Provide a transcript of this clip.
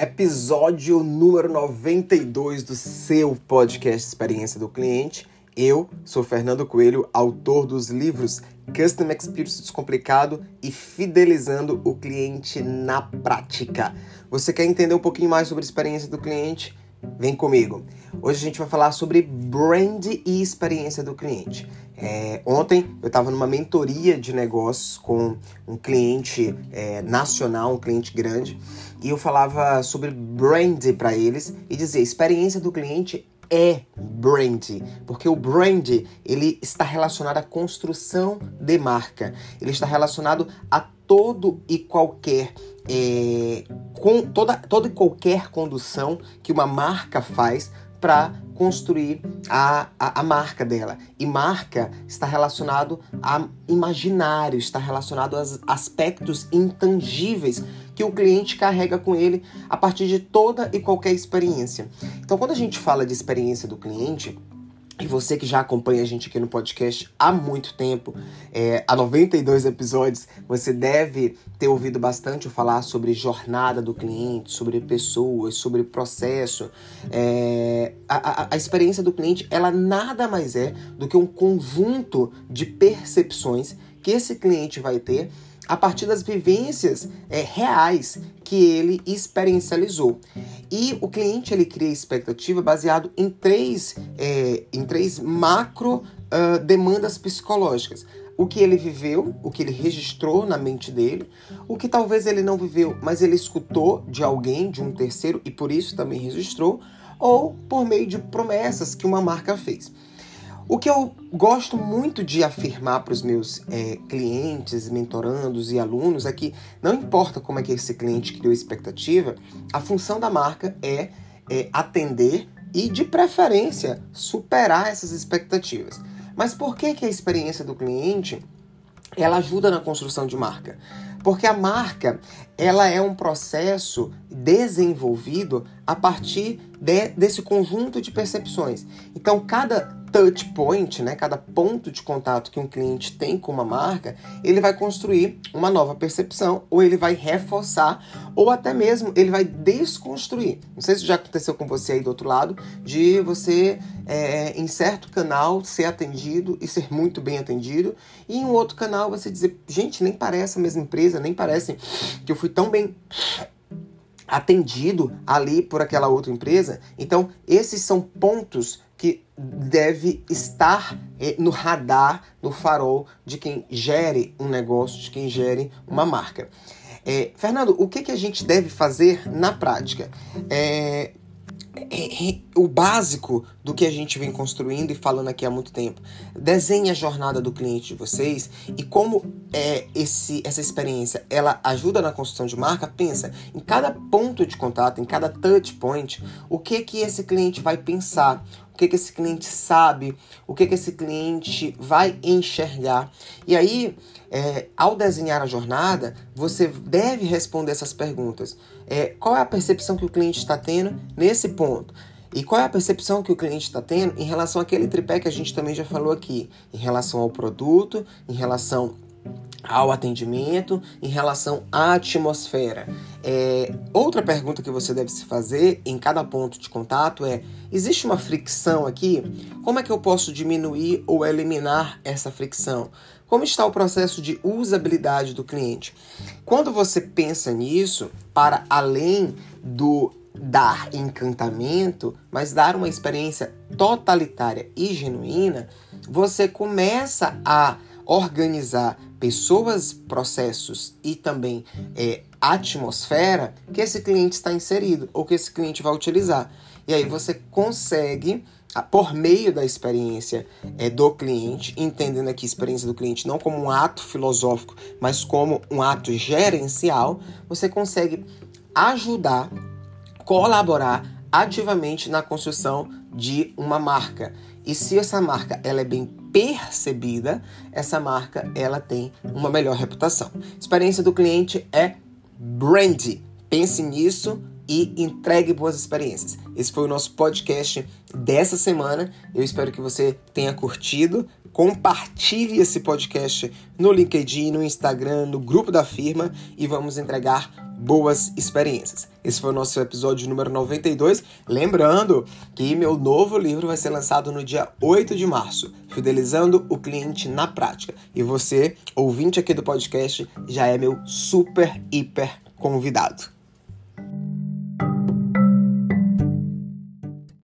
episódio número 92 do seu podcast Experiência do Cliente. Eu sou Fernando Coelho, autor dos livros Custom Experience Descomplicado e Fidelizando o Cliente na Prática. Você quer entender um pouquinho mais sobre a experiência do cliente? Vem comigo. Hoje a gente vai falar sobre brand e experiência do cliente. É, ontem eu estava numa mentoria de negócios com um cliente é, nacional, um cliente grande, e eu falava sobre brand para eles e dizia: experiência do cliente é brand, porque o brand ele está relacionado à construção de marca, ele está relacionado a todo e qualquer é, com toda, toda e qualquer condução que uma marca faz para construir a, a, a, marca dela. E marca está relacionado a imaginário, está relacionado aos aspectos intangíveis que o cliente carrega com ele a partir de toda e qualquer experiência. Então, quando a gente fala de experiência do cliente, e você que já acompanha a gente aqui no podcast há muito tempo, é, há 92 episódios, você deve ter ouvido bastante eu falar sobre jornada do cliente, sobre pessoas, sobre processo. É, a, a, a experiência do cliente, ela nada mais é do que um conjunto de percepções que esse cliente vai ter a partir das vivências é, reais que ele experiencializou. E o cliente ele cria expectativa baseado em três, é, em três macro uh, demandas psicológicas. O que ele viveu, o que ele registrou na mente dele, o que talvez ele não viveu, mas ele escutou de alguém, de um terceiro, e por isso também registrou, ou por meio de promessas que uma marca fez. O que eu gosto muito de afirmar para os meus é, clientes, mentorandos e alunos é que não importa como é que esse cliente criou expectativa, a função da marca é, é atender e, de preferência, superar essas expectativas. Mas por que, que a experiência do cliente ela ajuda na construção de marca? Porque a marca ela é um processo desenvolvido a partir de, desse conjunto de percepções. Então, cada touch point, né, cada ponto de contato que um cliente tem com uma marca, ele vai construir uma nova percepção, ou ele vai reforçar, ou até mesmo ele vai desconstruir. Não sei se já aconteceu com você aí do outro lado, de você, é, em certo canal, ser atendido e ser muito bem atendido, e em outro canal você dizer, gente, nem parece a mesma empresa, nem parece que eu fui tão bem atendido ali por aquela outra empresa. Então, esses são pontos deve estar eh, no radar, no farol de quem gere um negócio, de quem gere uma marca. É, Fernando, o que, que a gente deve fazer na prática? É, o básico do que a gente vem construindo e falando aqui há muito tempo. Desenhe a jornada do cliente de vocês e como é esse, essa experiência ela ajuda na construção de marca. Pensa em cada ponto de contato, em cada touch point, o que que esse cliente vai pensar, que, que esse cliente sabe, o que, que esse cliente vai enxergar. E aí, é, ao desenhar a jornada, você deve responder essas perguntas. É, qual é a percepção que o cliente está tendo nesse ponto? E qual é a percepção que o cliente está tendo em relação àquele tripé que a gente também já falou aqui, em relação ao produto, em relação ao atendimento, em relação à atmosfera. É, outra pergunta que você deve se fazer em cada ponto de contato é: existe uma fricção aqui? Como é que eu posso diminuir ou eliminar essa fricção? Como está o processo de usabilidade do cliente? Quando você pensa nisso, para além do dar encantamento, mas dar uma experiência totalitária e genuína, você começa a organizar pessoas, processos e também é, atmosfera que esse cliente está inserido ou que esse cliente vai utilizar. E aí você consegue, por meio da experiência é, do cliente, entendendo aqui a experiência do cliente não como um ato filosófico, mas como um ato gerencial, você consegue ajudar, colaborar ativamente na construção de uma marca. E se essa marca ela é bem percebida, essa marca ela tem uma melhor reputação. Experiência do cliente é brand. Pense nisso e entregue boas experiências. Esse foi o nosso podcast dessa semana. Eu espero que você tenha curtido. Compartilhe esse podcast no LinkedIn, no Instagram, no grupo da firma e vamos entregar boas experiências. Esse foi o nosso episódio número 92. Lembrando que meu novo livro vai ser lançado no dia 8 de março, Fidelizando o Cliente na Prática. E você, ouvinte aqui do podcast, já é meu super, hiper convidado.